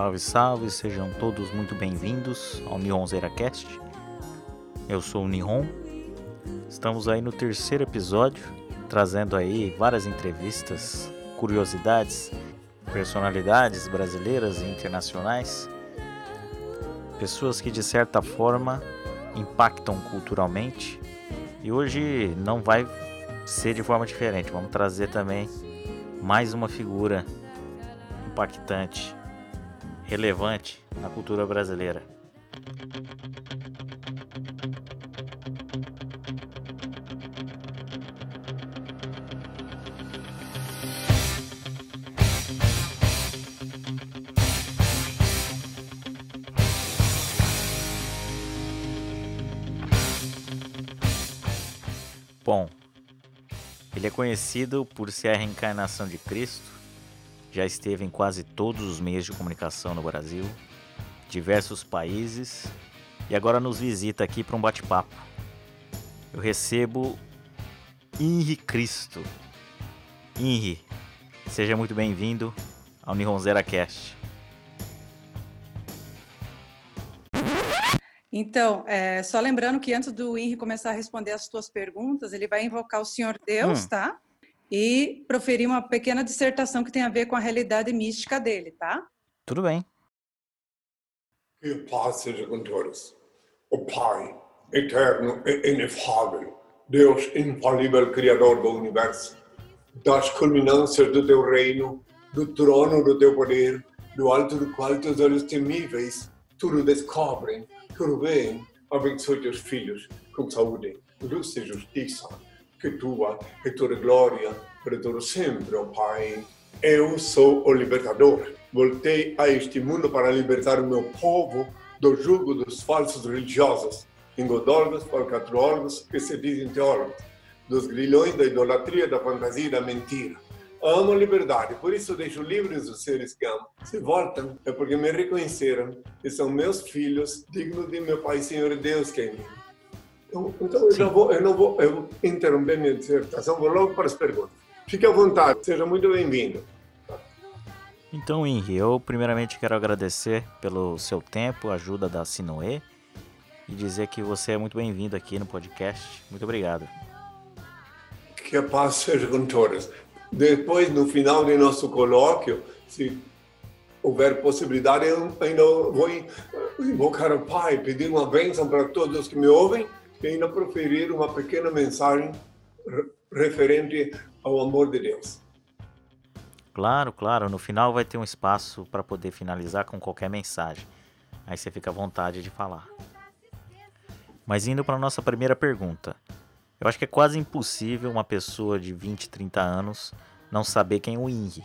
Salve, salve, sejam todos muito bem-vindos ao Nihon Zeracast. Eu sou o Nihon. Estamos aí no terceiro episódio, trazendo aí várias entrevistas, curiosidades, personalidades brasileiras e internacionais, pessoas que de certa forma impactam culturalmente. E hoje não vai ser de forma diferente. Vamos trazer também mais uma figura impactante, relevante na cultura brasileira. Bom, ele é conhecido por ser a reencarnação de Cristo, já esteve em quase todos os meios de comunicação no Brasil, diversos países e agora nos visita aqui para um bate-papo. Eu recebo Henri Cristo. Henri, seja muito bem-vindo ao Nihonzera Cast. Então, é, só lembrando que antes do Henry começar a responder as suas perguntas, ele vai invocar o Senhor Deus, hum. tá? E proferir uma pequena dissertação que tem a ver com a realidade mística dele, tá? Tudo bem. Que paz seja com todos. O Pai, eterno e inefável, Deus infalível, Criador do Universo, das culminâncias do teu reino, do trono do teu poder, do alto do qual teus olhos temíveis tudo descobrem tudo bem, abençoe teus filhos com saúde, luz e justiça, que tua é toda glória para todo sempre, ó Pai. Eu sou o libertador. Voltei a este mundo para libertar o meu povo do jugo dos falsos religiosos, engodólogos, falcatrólogos que se dizem teólogos, dos grilhões da idolatria, da fantasia e da mentira amo a liberdade, por isso deixo livres os seres que amo. Se voltam, é porque me reconheceram e são meus filhos, dignos de meu Pai Senhor Deus que é em mim. Então, eu, não vou, eu não vou eu interromper minha dissertação, vou logo para as perguntas. Fique à vontade, seja muito bem-vindo. Então, Henri, eu primeiramente quero agradecer pelo seu tempo, ajuda da Sinoe e dizer que você é muito bem-vindo aqui no podcast. Muito obrigado. Que a paz seja com todos. Depois, no final do nosso colóquio, se houver possibilidade, eu ainda vou invocar o Pai, pedir uma bênção para todos os que me ouvem e ainda proferir uma pequena mensagem referente ao amor de Deus. Claro, claro. No final vai ter um espaço para poder finalizar com qualquer mensagem. Aí você fica à vontade de falar. Mas indo para nossa primeira pergunta. Eu acho que é quase impossível uma pessoa de 20, 30 anos não saber quem é o Inri.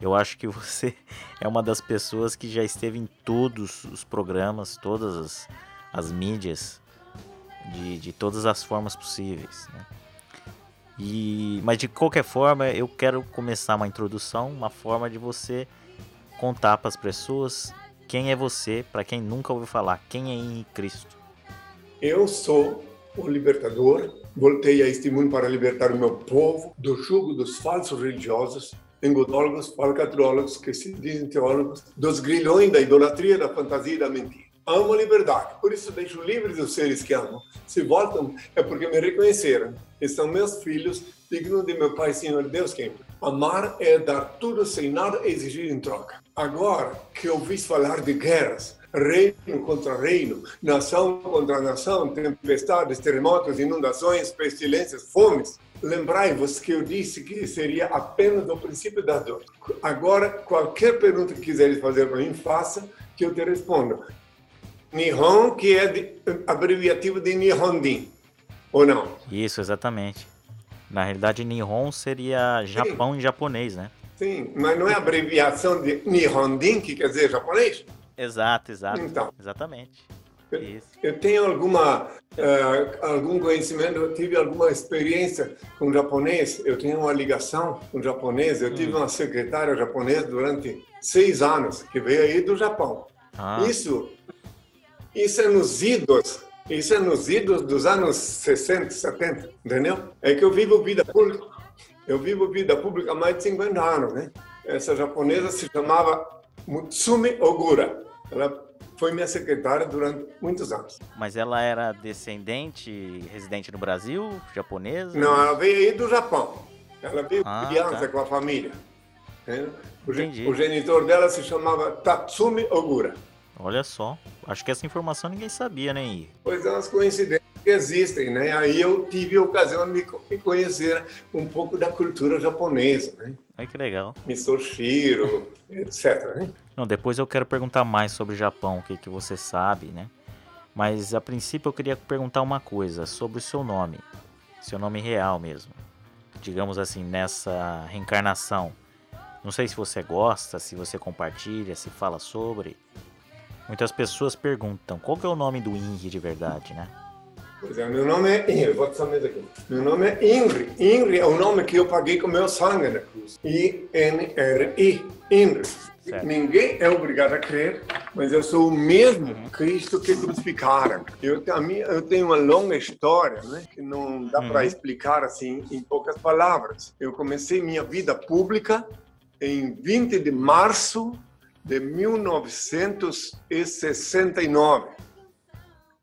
Eu acho que você é uma das pessoas que já esteve em todos os programas, todas as, as mídias, de, de todas as formas possíveis. Né? E, mas de qualquer forma, eu quero começar uma introdução, uma forma de você contar para as pessoas quem é você, para quem nunca ouviu falar, quem é em Cristo. Eu sou o libertador, voltei a este mundo para libertar o meu povo do jugo dos falsos religiosos, engodólogos, falcatrólogos, que se dizem teólogos, dos grilhões da idolatria, da fantasia e da mentira. Amo a liberdade, por isso deixo livres os seres que amo. Se voltam, é porque me reconheceram e são meus filhos, dignos de meu Pai Senhor Deus quem Amar é dar tudo sem nada exigir em troca. Agora que ouvis falar de guerras, reino contra reino, nação contra nação, tempestades, terremotos, inundações, pestilências, fomes. Lembrai-vos que eu disse que seria apenas o princípio da dor. Agora, qualquer pergunta que quiseres fazer para mim, faça, que eu te respondo. Nihon, que é de, abreviativo de Nihondin, ou não? Isso, exatamente. Na realidade, Nihon seria Japão Sim. em japonês, né? Sim, mas não é abreviação de Nihondin, que quer dizer japonês? Exato, exato. Então, Exatamente. Eu, eu tenho alguma uh, algum conhecimento, eu tive alguma experiência com japonês. Eu tenho uma ligação com japonês. Eu hum. tive uma secretária japonesa durante seis anos que veio aí do Japão. Ah. Isso, isso é nos idos, isso é nos idos dos anos 60, 70, entendeu? É que eu vivo vida pública. Eu vivo vida pública há mais de 50 anos, né? Essa japonesa se chamava Mutsumi Ogura. Ela foi minha secretária durante muitos anos. Mas ela era descendente, residente no Brasil, japonesa? Não, ela veio aí do Japão. Ela veio Ah, criança tá. com a família. O, Entendi. o genitor dela se chamava Tatsumi Ogura. Olha só. Acho que essa informação ninguém sabia, né? Pois é, umas coincidências que existem, né? Aí eu tive a ocasião de de conhecer um pouco da cultura japonesa, né? Ai, que legal. Misoshiro, etc. Né? Não, depois eu quero perguntar mais sobre o Japão, o que, que você sabe, né? Mas a princípio eu queria perguntar uma coisa sobre o seu nome. Seu nome real mesmo. Digamos assim, nessa reencarnação. Não sei se você gosta, se você compartilha, se fala sobre. Muitas pessoas perguntam qual que é o nome do Inri de verdade, né? Pois é, meu nome é Inri, vou te aqui. Meu nome é Inri. Inri é o nome que eu paguei com meu sangue na cruz. I-N-R-I. Inri. Certo. Ninguém é obrigado a crer, mas eu sou o mesmo Cristo que crucificaram. Eu, a minha, eu tenho uma longa história, né, que não dá para explicar assim em poucas palavras. Eu comecei minha vida pública em 20 de março de 1969.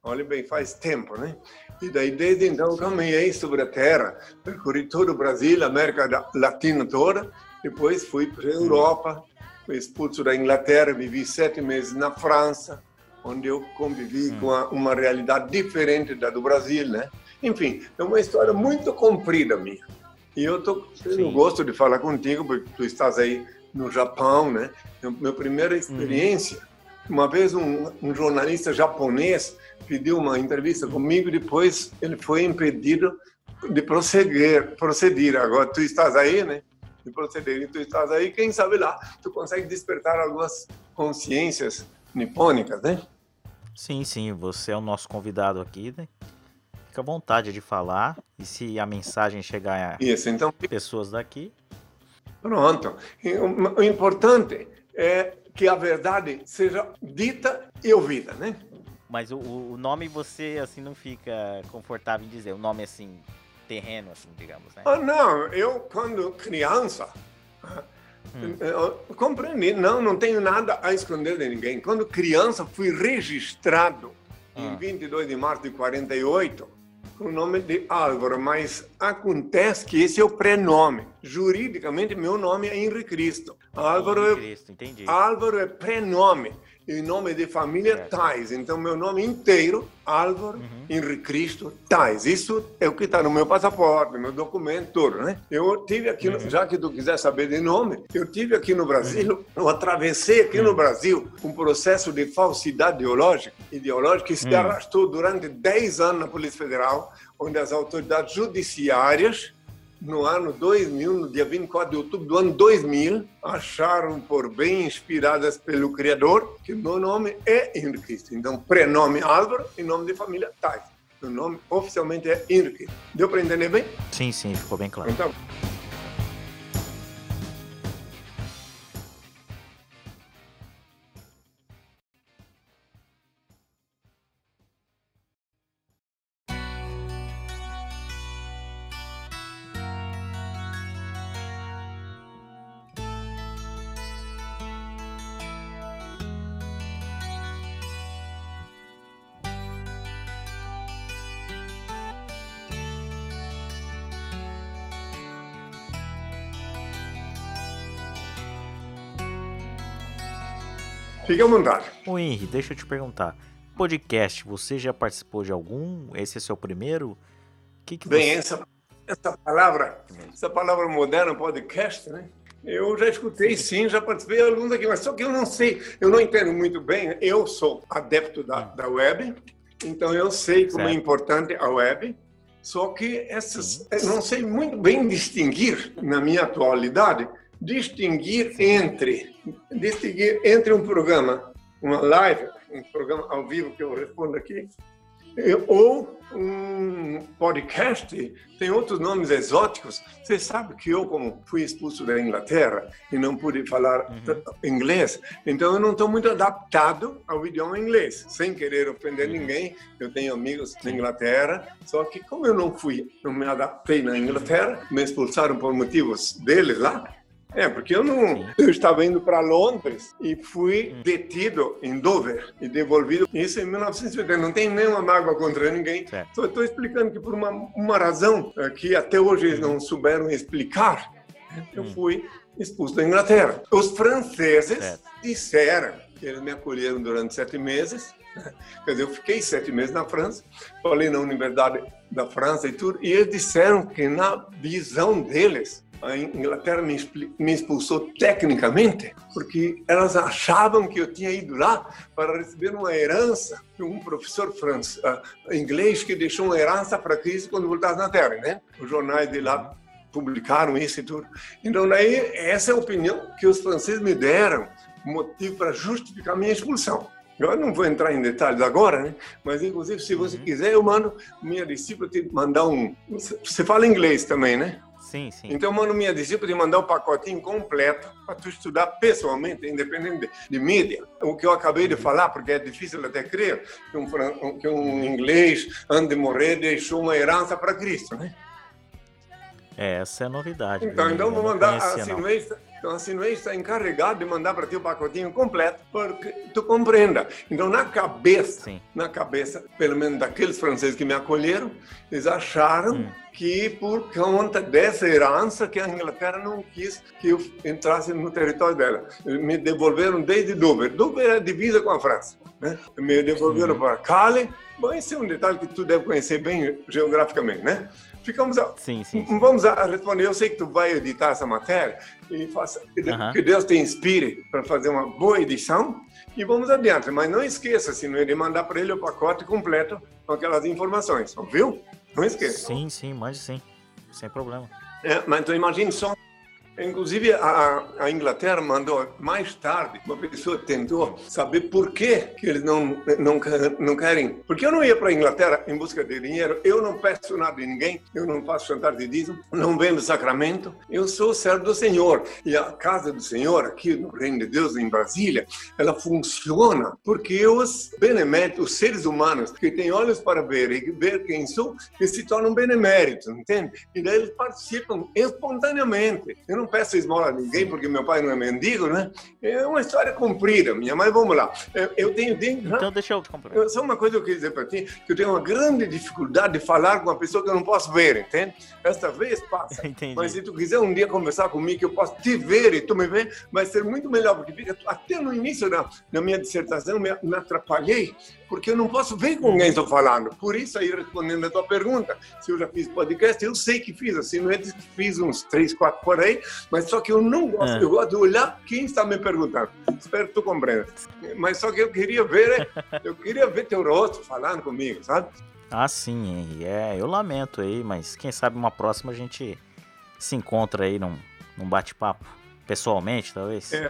Olha bem, faz tempo, né? E daí, desde então, caminhei sobre a terra, percorri todo o Brasil, América Latina toda, depois fui para a Europa, fui expulso da Inglaterra, vivi sete meses na França, onde eu convivi com a- uma realidade diferente da do Brasil, né? Enfim, é uma história muito comprida minha. E eu tô tendo Sim. gosto de falar contigo, porque tu estás aí no Japão, né? Minha primeira experiência. Uma vez um, um jornalista japonês pediu uma entrevista comigo, depois ele foi impedido de prosseguir, proceder. Agora tu estás aí, né? De proceder. E tu estás aí, quem sabe lá, tu consegue despertar algumas consciências nipônicas, né? Sim, sim, você é o nosso convidado aqui, né? Fica à vontade de falar. E se a mensagem chegar a Isso, então pessoas daqui, Pronto. O importante é que a verdade seja dita e ouvida, né? Mas o, o nome você, assim, não fica confortável em dizer. O nome, assim, terreno, assim, digamos, né? Ah, não, eu quando criança eu compreendi, não, não tenho nada a esconder de ninguém. Quando criança fui registrado em Ah. 22 de março de 48 com o nome de Álvaro, mas acontece que esse é o prenome. Juridicamente meu nome é Henri Cristo. Álvaro é Cristo, entendi. Álvaro é prenome e nome de família Certo. Tais. Então, meu nome inteiro, Álvaro Uhum. Henri Cristo Tais. Isso é o que está no meu passaporte, no meu documento, tudo, né? Eu tive aqui, Uhum. no- já que tu quiser saber de nome, eu tive aqui no Brasil, eu atravessei aqui Uhum. no Brasil um processo de falsidade ideológica, ideológica que se Uhum. arrastou durante 10 anos na Polícia Federal, onde as autoridades judiciárias no ano 2000, no dia 24 de outubro do ano 2000, acharam por bem inspiradas pelo Criador que meu nome é Henrique. Então, prenome Álvaro e nome de família Tais. Meu nome oficialmente é Henrique. Deu para entender bem? Sim, sim, ficou bem claro. Então, fique à vontade. Ô Henri, deixa eu te perguntar. Podcast, você já participou de algum? Esse é seu primeiro? O que, que Bem, você... essa, essa palavra, essa palavra moderna, podcast, né? Eu já escutei sim, já participei de alguns aqui, mas só que eu não sei, eu não entendo muito bem. Eu sou adepto da, da web, então eu sei como é Certo. importante a web, só que essas, eu não sei muito bem distinguir, na minha atualidade, distinguir entre, distinguir entre um programa, uma live, um programa ao vivo que eu respondo aqui, ou um podcast, tem outros nomes exóticos. Você sabe que eu, como fui expulso da Inglaterra e não pude falar inglês, então eu não estou muito adaptado ao idioma inglês. Sem querer ofender ninguém, eu tenho amigos na Inglaterra, só que como eu não fui, não me adaptei na Inglaterra, me expulsaram por motivos deles lá, É, porque eu não. Eu estava indo para Londres e fui hum. detido em Dover e devolvido. Isso em 1980. Não tem nenhuma mágoa contra ninguém. Estou explicando que por uma, uma razão eh, que até hoje eles não souberam explicar, eu hum. fui expulso da Inglaterra. Os franceses disseram que eles me acolheram durante sete meses. Quer dizer, eu fiquei sete meses na França, falei na Universidade da França e tudo, e eles disseram que na visão deles a Inglaterra me, me expulsou tecnicamente, porque elas achavam que eu tinha ido lá para receber uma herança de um professor francês, uh, inglês que deixou uma herança para Cristo quando voltasse na Terra, né? Os jornais de lá publicaram isso e tudo. Então, daí, essa é a opinião que os franceses me deram, motivo para justificar minha expulsão. Eu não vou entrar em detalhes agora, né? Mas, inclusive, se você uhum. quiser, eu mando minha discípula te mandar um. Você fala inglês também, né? Sim, sim. Então, eu mando minha discípula te mandar um pacotinho completo para tu estudar pessoalmente, independente de, de, mídia. O que eu acabei de falar, porque é difícil até crer que um, que um inglês, antes de morrer, deixou uma herança para Cristo, né? É, essa é a novidade. Então, então vou mandar a Sinuês, então a Sinuês está encarregada de mandar para ti o pacotinho completo para que tu compreenda. Então na cabeça, Sim. na cabeça, pelo menos daqueles franceses que me acolheram, eles acharam hum. que por conta dessa herança que a Inglaterra não quis que eu entrasse no território dela. Me devolveram desde Dover. Dover é divisa com a França. Né? Me devolveram para Calais. Bom, esse é um detalhe que tu deve conhecer bem geograficamente, né? Ficamos a, sim, sim, sim, vamos a responder. Eu sei que tu vai editar essa matéria e faça que Deus te inspire para fazer uma boa edição e vamos adiante. Mas não esqueça se não de mandar para ele o pacote completo com aquelas informações viu? Não esqueça. Sim sim mande sim. Sem problema. É, mas então imagine só Inclusive, a, a, Inglaterra mandou mais tarde, uma pessoa tentou saber por que, que eles não, não, não querem. Porque eu não ia para a Inglaterra em busca de dinheiro, eu não peço nada de ninguém, eu não faço chantagem de dízimo, não vendo sacramento, eu sou servo do Senhor. E a casa do Senhor, aqui no Reino de Deus, em Brasília, ela funciona porque os beneméritos, os seres humanos que têm olhos para ver e ver quem sou, eles se tornam beneméritos, entende? E daí eles participam espontaneamente. Eu não não peço esmola a ninguém, porque meu pai não é mendigo, né? É uma história comprida, minha mãe. Vamos lá. Eu tenho. Então, deixa eu comprar. Só uma coisa que eu queria dizer para ti: que eu tenho uma grande dificuldade de falar com uma pessoa que eu não posso ver, entende? Esta vez passa. Entendi. Mas se tu quiser um dia conversar comigo, que eu posso te ver e tu me ver, vai ser muito melhor, porque até no início da, da minha dissertação me, me atrapalhei porque eu não posso ver com quem estou falando. Por isso, aí, respondendo a tua pergunta, se eu já fiz podcast, eu sei que fiz, assim, não é que fiz uns três, quatro por aí, mas só que eu não gosto, é. eu gosto de olhar quem está me perguntando. Espero que tu compreenda. Mas só que eu queria ver, eu queria ver teu rosto falando comigo, sabe? Ah, sim, é, eu lamento aí, mas quem sabe uma próxima a gente se encontra aí num, num bate-papo, pessoalmente, talvez. É,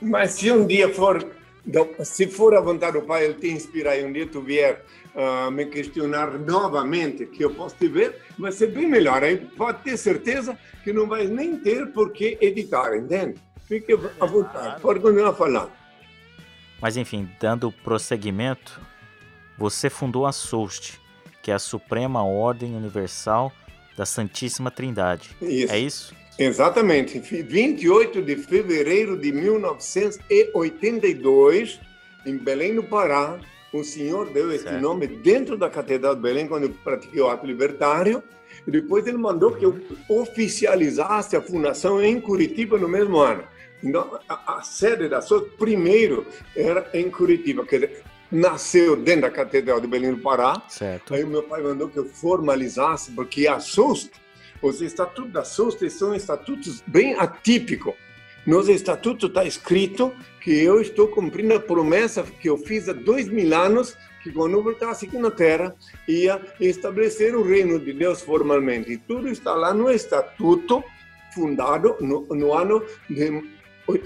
mas se um dia for então, se for a vontade do Pai, Ele te inspirar e um dia tu vier uh, me questionar novamente, que eu posso te ver, vai ser bem melhor. Aí pode ter certeza que não vai nem ter por que editar, entende? Fique à vontade, pode continuar falando. Mas enfim, dando prosseguimento, você fundou a SOUST, que é a Suprema Ordem Universal da Santíssima Trindade. Isso. É isso? Exatamente, 28 de fevereiro de 1982, em Belém do Pará, o senhor deu esse certo. nome dentro da Catedral de Belém, quando eu pratiquei o ato libertário, e depois ele mandou que eu oficializasse a fundação em Curitiba no mesmo ano. Então, a, a sede da SOS, primeiro, era em Curitiba, quer dizer, nasceu dentro da Catedral de Belém do Pará. Certo. Aí o meu pai mandou que eu formalizasse, porque a SUS os estatutos da SUST são estatutos bem atípicos. Nos estatutos está escrito que eu estou cumprindo a promessa que eu fiz há dois mil anos, que quando eu voltasse aqui na Terra, ia estabelecer o reino de Deus formalmente. E tudo está lá no estatuto, fundado no, no ano de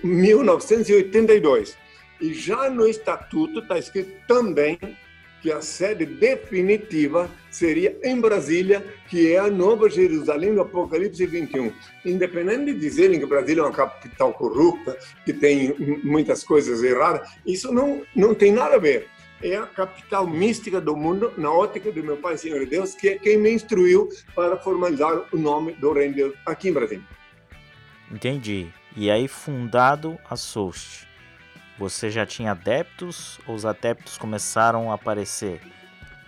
1982. E já no estatuto está escrito também que a sede definitiva seria em Brasília, que é a Nova Jerusalém do Apocalipse 21. Independente de dizerem que Brasília é uma capital corrupta, que tem muitas coisas erradas, isso não, não tem nada a ver. É a capital mística do mundo, na ótica do meu Pai Senhor Deus, que é quem me instruiu para formalizar o nome do Reino de Deus aqui em Brasília. Entendi. E aí, fundado a Soust, você já tinha adeptos ou os adeptos começaram a aparecer?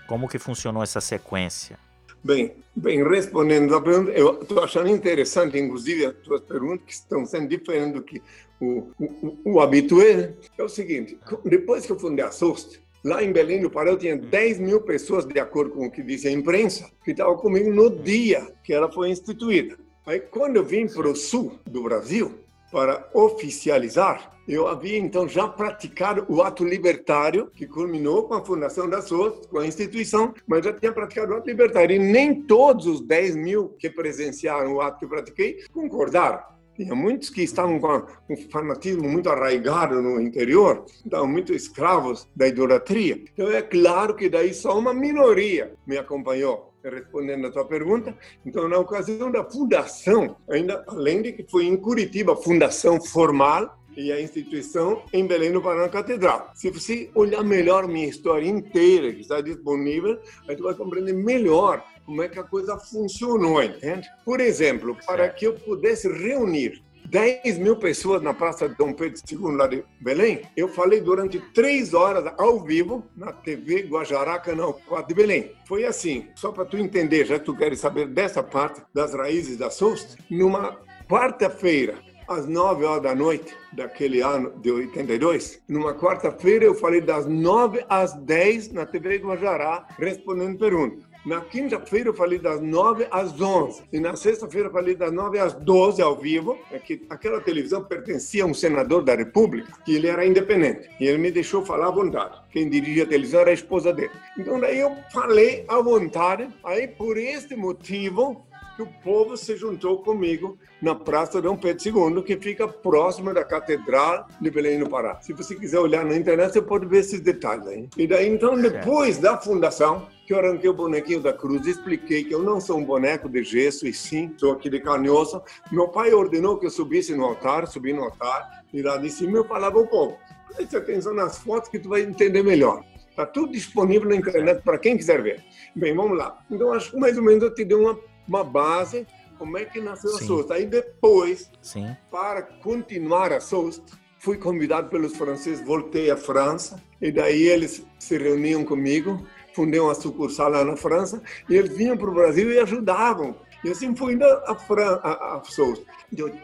Como que funcionou essa sequência? Bem, bem respondendo a pergunta, eu estou achando interessante, inclusive, as tuas perguntas, que estão sendo diferentes do que o, o, o habitué. É o seguinte, depois que eu fundei a SOST, lá em Belém do Pará, eu tinha 10 mil pessoas, de acordo com o que dizia a imprensa, que estavam comigo no dia que ela foi instituída. Aí, quando eu vim para o sul do Brasil, para oficializar, eu havia então já praticado o ato libertário, que culminou com a fundação da SOS, com a instituição, mas já tinha praticado o ato libertário. E nem todos os 10 mil que presenciaram o ato que eu pratiquei concordaram. Tinha muitos que estavam com um fanatismo muito arraigado no interior, estavam muito escravos da idolatria. Então é claro que daí só uma minoria me acompanhou respondendo a tua pergunta. Então, na ocasião da fundação, ainda além de que foi em Curitiba, fundação formal, e a instituição em Belém do Pará Catedral. Se você olhar melhor minha história inteira, que está disponível, aí tu vai compreender melhor como é que a coisa funcionou, entende? Por exemplo, para que eu pudesse reunir 10 mil pessoas na Praça Dom Pedro II, lá de Belém, eu falei durante três horas ao vivo na TV Guajará, canal 4 de Belém. Foi assim, só para tu entender, já que tu queres saber dessa parte das raízes da SUS, numa quarta-feira, às 9 horas da noite daquele ano de 82, numa quarta-feira eu falei das 9 às 10 na TV Guajará, respondendo perguntas. Na quinta-feira eu falei das 9 às 11. E na sexta-feira eu falei das 9 às 12 ao vivo. É que aquela televisão pertencia a um senador da República, que ele era independente. E ele me deixou falar à vontade. Quem dirigia a televisão era a esposa dele. Então daí eu falei à vontade. Aí por este motivo que o povo se juntou comigo na Praça Dom Pedro II, que fica próxima da Catedral de Belém do Pará. Se você quiser olhar na internet, você pode ver esses detalhes aí. E daí, então, depois da fundação, que eu arranquei o bonequinho da cruz, expliquei que eu não sou um boneco de gesso, e sim, sou aqui de carne osso. Meu pai ordenou que eu subisse no altar, subi no altar, e lá de cima eu falava ao povo, preste atenção nas fotos que tu vai entender melhor. Está tudo disponível na internet para quem quiser ver. Bem, vamos lá. Então, acho que mais ou menos eu te dei uma uma base, como é que nasceu Sim. a SOST. Aí depois, Sim. para continuar a SOST, fui convidado pelos franceses, voltei à França, e daí eles se reuniam comigo, fundei uma sucursal lá na França, e eles vinham para o Brasil e ajudavam. E assim foi indo a, a, a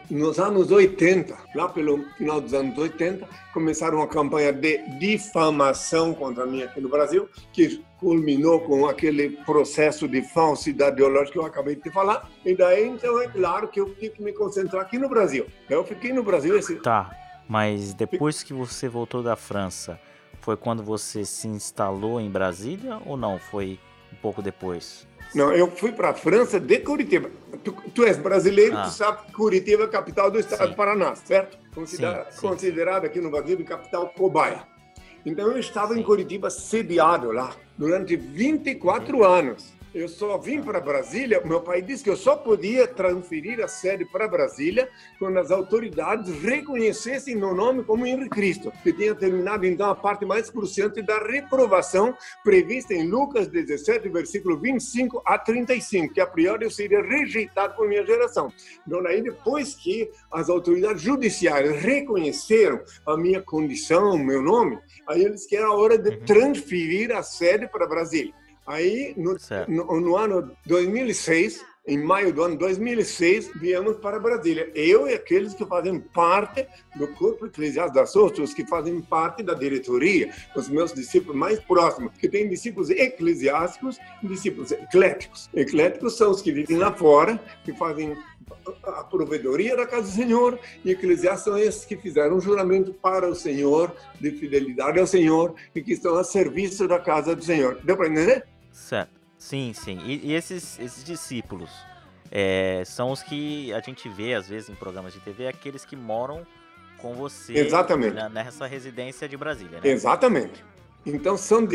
Nos anos 80, lá pelo final dos anos 80, começaram uma campanha de difamação contra mim aqui no Brasil, que culminou com aquele processo de falsidade ideológica que eu acabei de falar. E daí, então, é claro que eu tive que me concentrar aqui no Brasil. Eu fiquei no Brasil esse... Tá, mas depois que você voltou da França, foi quando você se instalou em Brasília ou não? Foi um pouco depois? Não, eu fui para a França de Curitiba. Tu, tu és brasileiro, ah. tu sabe que Curitiba é a capital do estado Sim. do Paraná, certo? Considera sim, sim. Considerada aqui no Brasil capital cobaia. Então eu estava em Curitiba sediado lá durante 24 anos. Eu só vim para Brasília. Meu pai disse que eu só podia transferir a sede para Brasília quando as autoridades reconhecessem meu nome como Henrique Cristo, que tinha terminado então a parte mais cruciante da reprovação prevista em Lucas 17, versículo 25 a 35, que a priori eu seria rejeitado por minha geração. Então, aí depois que as autoridades judiciárias reconheceram a minha condição, meu nome, aí eles que era a hora de uhum. transferir a sede para Brasília. Aí, no, no, no, ano 2006, em maio do ano 2006, viemos para Brasília. Eu e aqueles que fazem parte do corpo eclesiástico das outras, que fazem parte da diretoria, os meus discípulos mais próximos, que têm discípulos eclesiásticos e discípulos ecléticos. Ecléticos são os que vivem lá fora, que fazem a provedoria da casa do Senhor, e eclesiásticos são esses que fizeram um juramento para o Senhor, de fidelidade ao Senhor, e que estão a serviço da casa do Senhor. Deu para entender? Certo. Sim, sim. E, e esses, esses discípulos é, são os que a gente vê, às vezes, em programas de TV, aqueles que moram com você Exatamente. Na, nessa residência de Brasília, né? Exatamente. Então são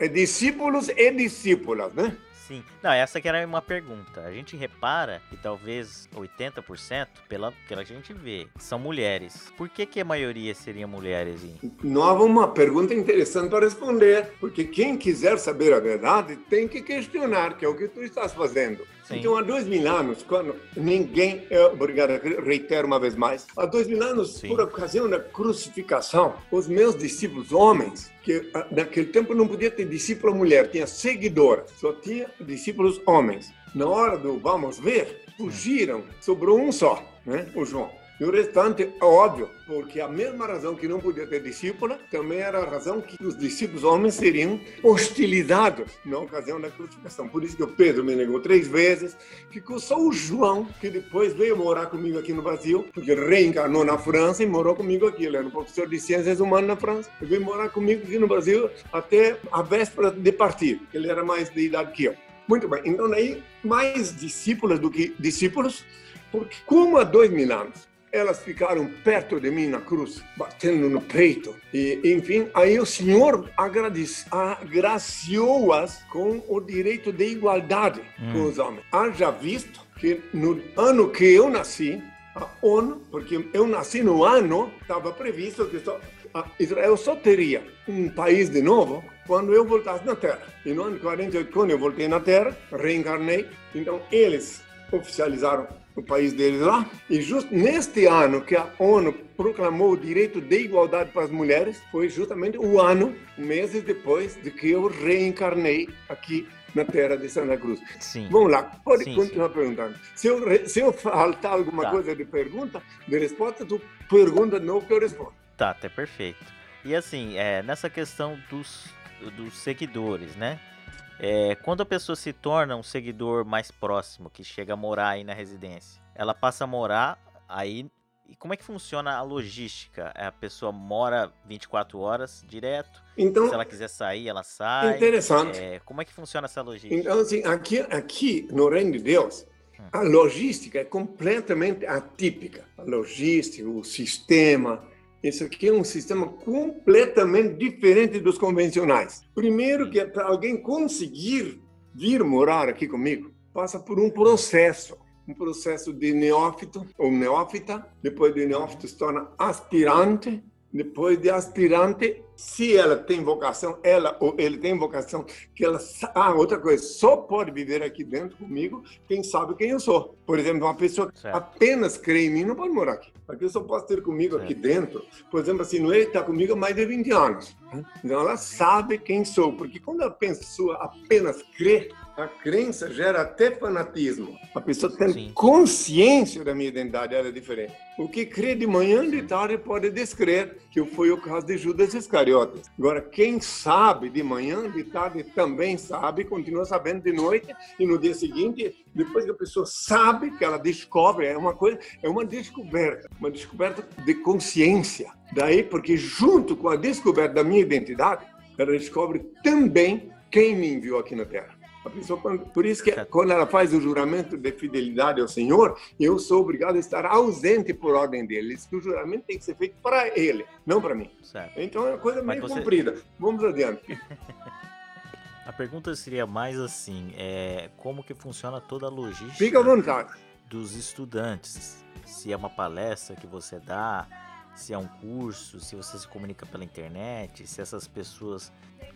é discípulos e discípulas, né? Sim. Não, essa que era uma pergunta. A gente repara que talvez 80%, pela que a gente vê, são mulheres. Por que, que a maioria seriam mulheres? Nova uma pergunta interessante para responder, porque quem quiser saber a verdade tem que questionar, que é o que tu estás fazendo. Sim. Então, há dois mil anos, quando ninguém, é obrigado, reitero uma vez mais, há dois mil anos, Sim. por ocasião da crucificação, os meus discípulos homens, que ah, naquele tempo não podia ter discípula mulher, tinha seguidora, só tinha discípulos homens. Na hora do vamos ver, fugiram, sobrou um só, né? o João. E o restante, óbvio, porque a mesma razão que não podia ter discípula, também era a razão que os discípulos homens seriam hostilizados na ocasião da crucificação. Por isso que o Pedro me negou três vezes. Ficou só o João, que depois veio morar comigo aqui no Brasil, porque reencarnou na França e morou comigo aqui. Ele era um professor de ciências humanas na França. Ele veio morar comigo aqui no Brasil até a véspera de partir. Ele era mais de idade que eu. Muito bem, então aí mais discípulos do que discípulos, porque como há dois mil anos elas ficaram perto de mim na cruz, batendo no peito. E, enfim, aí o Senhor agraciou-as com o direito de igualdade hum. com os homens. Haja visto que no ano que eu nasci, a ONU, porque eu nasci no ano, estava previsto que só, Israel só teria um país de novo quando eu voltasse na Terra. E no ano 48, quando eu voltei na Terra, reencarnei, então eles oficializaram o país deles lá. E justo neste ano que a ONU proclamou o direito de igualdade para as mulheres, foi justamente o ano, meses depois de que eu reencarnei aqui na terra de Santa Cruz. Sim. Vamos lá, pode sim, continuar sim. perguntando. Se eu, se eu faltar alguma tá. coisa de pergunta, de resposta, tu pergunta novo que eu respondo. Tá, até perfeito. E assim, é, nessa questão dos, dos seguidores, né? É, quando a pessoa se torna um seguidor mais próximo, que chega a morar aí na residência, ela passa a morar aí. E como é que funciona a logística? É, a pessoa mora 24 horas direto? Então, se ela quiser sair, ela sai? Interessante. É, como é que funciona essa logística? Então, assim, aqui, aqui no Reino de Deus, hum. a logística é completamente atípica. A logística, o sistema, esse aqui é um sistema completamente diferente dos convencionais. Primeiro, que para alguém conseguir vir morar aqui comigo, passa por um processo. Um processo de neófito ou neófita, depois de neófito se torna aspirante, depois de aspirante, se ela tem vocação, ela ou ele tem vocação, que ela ah, outra coisa, só pode viver aqui dentro comigo quem sabe quem eu sou. Por exemplo, uma pessoa que apenas crê em mim não pode morar aqui. A pessoa pode ter comigo certo. aqui dentro, por exemplo, assim, não ele está comigo há mais de 20 anos. Então ela sabe quem sou, porque quando a pessoa apenas crê, a crença gera até fanatismo. A pessoa tem Sim. consciência da minha identidade, ela é diferente. O que crê de manhã de tarde pode descrer, que foi o caso de Judas Iscariotes. Agora, quem sabe de manhã de tarde também sabe, continua sabendo de noite, e no dia seguinte, depois que a pessoa sabe, que ela descobre, é uma coisa, é uma descoberta, uma descoberta de consciência. Daí, porque junto com a descoberta da minha identidade, ela descobre também quem me enviou aqui na Terra. Por isso que quando ela faz o juramento de fidelidade ao Senhor, eu sou obrigado a estar ausente por ordem dele. O juramento tem que ser feito para ele, não para mim. Certo. Então é uma coisa meio você... comprida. Vamos adiante. a pergunta seria mais assim, é, como que funciona toda a logística Fica à vontade. dos estudantes? Se é uma palestra que você dá, se é um curso, se você se comunica pela internet, se essas pessoas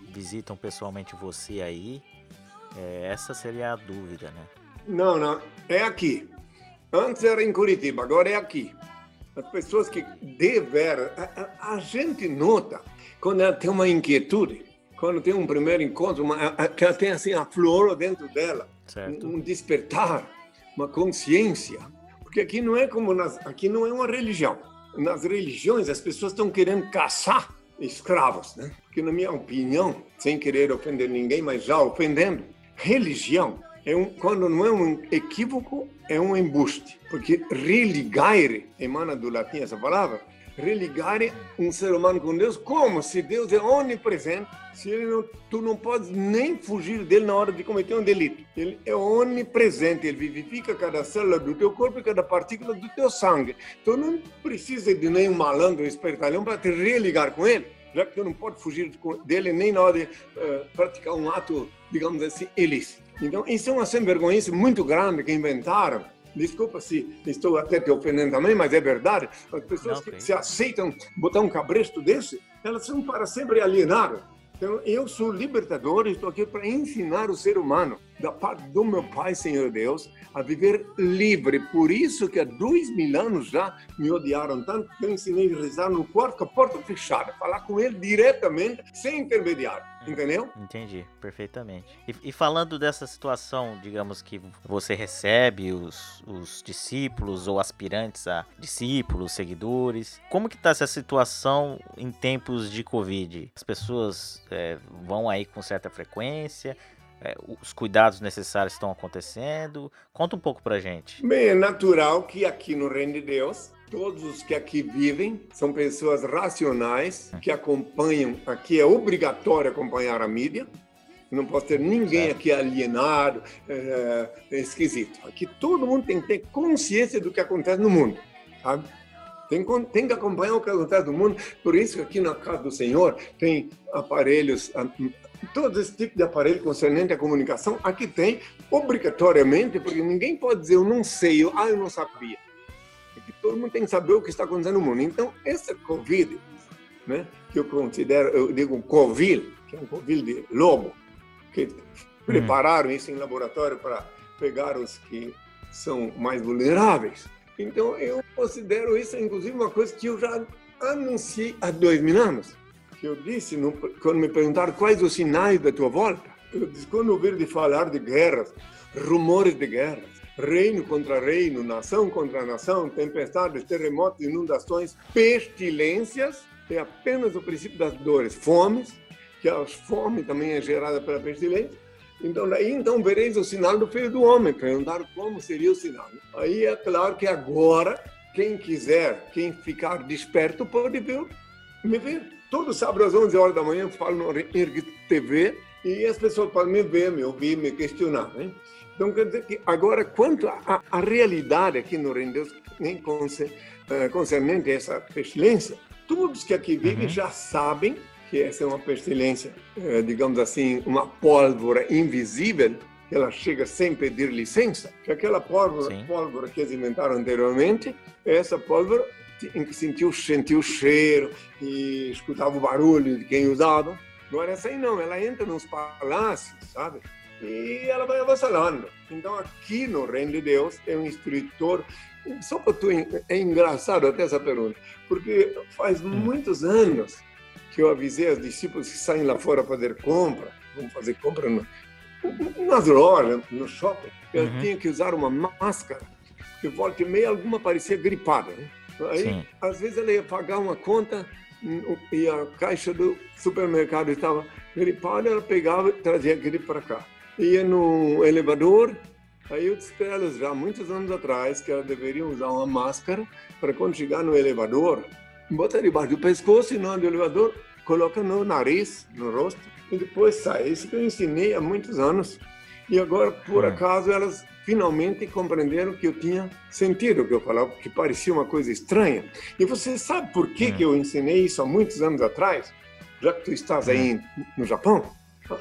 visitam pessoalmente você aí. É, essa seria a dúvida, né? Não, não. É aqui. Antes era em Curitiba, agora é aqui. As pessoas que deveram. A, a, a gente nota quando ela tem uma inquietude, quando tem um primeiro encontro, uma, a, que ela tem assim a flor dentro dela, um, um despertar, uma consciência. Porque aqui não é como nas, aqui não é uma religião. Nas religiões as pessoas estão querendo caçar escravos, né? Porque na minha opinião, sem querer ofender ninguém, mas já ofendendo, religião é um, quando não é um equívoco, é um embuste. Porque religare, emana do latim essa palavra, religare um ser humano com Deus, como se Deus é onipresente, se ele não, tu não podes nem fugir dele na hora de cometer um delito. Ele é onipresente, ele vivifica cada célula do teu corpo e cada partícula do teu sangue. Tu não precisa de nenhum malandro, espertalhão para te religar com ele já que tu não pode fugir dele nem na hora de uh, praticar um ato, digamos assim, ilícito. Então, isso é uma sem-vergonhice muito grande que inventaram. Desculpa se estou até te ofendendo também, mas é verdade. As pessoas okay. que se aceitam botar um cabresto desse, elas são para sempre alienadas. Então, eu sou libertador e estou aqui para ensinar o ser humano da parte do meu Pai, Senhor Deus, a viver livre. Por isso que há dois mil anos já me odiaram tanto que eu ensinei a rezar no quarto com a porta fechada, falar com ele diretamente, sem intermediário. Entendeu? Entendi, perfeitamente. E, e, falando dessa situação, digamos que você recebe os, os discípulos ou aspirantes a discípulos, seguidores, como que tá essa situação em tempos de Covid? As pessoas é, vão aí com certa frequência? É, os cuidados necessários estão acontecendo? Conta um pouco pra gente. Bem, é natural que aqui no Reino de Deus, todos os que aqui vivem são pessoas racionais que acompanham. Aqui é obrigatório acompanhar a mídia. Não pode ter ninguém certo. aqui alienado, é, é, esquisito. Aqui todo mundo tem que ter consciência do que acontece no mundo, sabe? Tem, tem que acompanhar o que acontece no mundo. Por isso que aqui na casa do Senhor tem aparelhos todo esse tipo de aparelho concernente à comunicação, aqui tem, obrigatoriamente, porque ninguém pode dizer eu não sei, eu, ah, eu não sabia. Porque todo mundo tem que saber o que está acontecendo no mundo. Então, esse Covid, né, que eu considero, eu digo Covid, que é um Covid de lobo, que prepararam isso em laboratório para pegar os que são mais vulneráveis. Então, eu considero isso, inclusive, uma coisa que eu já anunciei há dois mil anos que eu disse, quando me perguntaram quais os sinais da tua volta, eu disse, quando ouvir de falar de guerras, rumores de guerras, reino contra reino, nação contra nação, tempestades, terremotos, inundações, pestilências, é apenas o princípio das dores, fomes, que a fome também é gerada pela pestilência. Então, aí então vereis o sinal do Filho do Homem. Perguntaram como seria o sinal. Aí é claro que agora, quem quiser, quem ficar desperto, pode ver, me ver. Todo sábado às 11 horas da manhã eu falo no Erg TV e as pessoas podem me ver, me ouvir, me questionar. Né? Então, quer dizer que agora, quanto à realidade aqui no Reino de Deus, né, eh, concernente a essa pestilência, todos que aqui vivem uhum. já sabem que essa é uma pestilência, eh, digamos assim, uma pólvora invisível, que ela chega sem pedir licença, que aquela pólvora, pólvora que eles inventaram anteriormente, essa pólvora em que sentiu, sentiu o cheiro e escutava o barulho de quem usava. Agora essa aí não, ela entra nos palácios, sabe? E ela vai avassalando. Então aqui no Reino de Deus é um instrutor. Só para tu, é engraçado até essa pergunta, porque faz hum. muitos anos que eu avisei os discípulos que saem lá fora fazer compra, vão fazer compra no, nas lojas, no shopping, eu uhum. tinha que usar uma máscara, que volta e meia alguma parecia gripada, né? Aí, Sim. às vezes, ela ia pagar uma conta e a caixa do supermercado estava gripada, ela pegava e trazia gripe para cá. Ia no elevador, aí eu disse para elas já muitos anos atrás que elas deveriam usar uma máscara para quando chegar no elevador, botar debaixo do pescoço e não do elevador, coloca no nariz, no rosto e depois sai. Isso que eu ensinei há muitos anos. E agora, por hum. acaso, elas finalmente compreenderam que eu tinha sentido o que eu falava, que parecia uma coisa estranha. E você sabe por que, hum. que eu ensinei isso há muitos anos atrás? Já que tu estás aí hum. no Japão?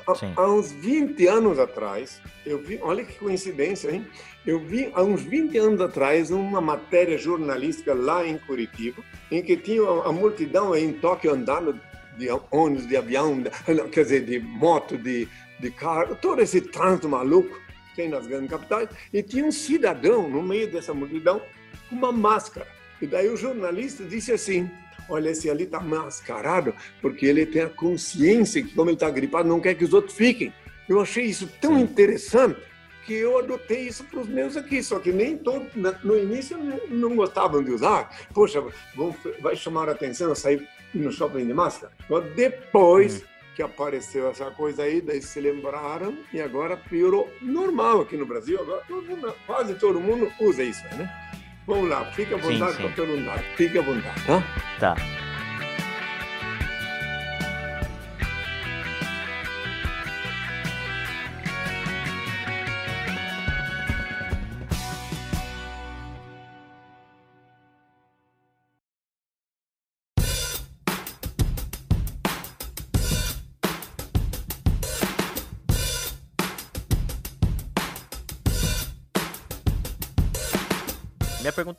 Há, há, uns 20 anos atrás, eu vi, olha que coincidência, hein? Eu vi há uns 20 anos atrás uma matéria jornalística lá em Curitiba, em que tinha a, a multidão aí em Tóquio andando de ônibus, de avião, quer dizer, de moto, de, de carro, todo esse trânsito maluco tem nas grandes capitais, e tinha um cidadão no meio dessa multidão com uma máscara. E daí o jornalista disse assim: Olha, esse ali está mascarado porque ele tem a consciência que, como ele está gripado, não quer que os outros fiquem. Eu achei isso tão interessante que eu adotei isso para os meus aqui, só que nem todos, no início, não gostavam de usar. Poxa, vão, vai chamar a atenção sair no shopping de máscara. Mas depois. Hum que apareceu essa coisa aí, daí se lembraram e agora piorou. Normal aqui no Brasil, agora todo mundo, quase todo mundo usa isso, né? Vamos lá, fica à vontade para perguntar. Fica à vontade, tá? Tá.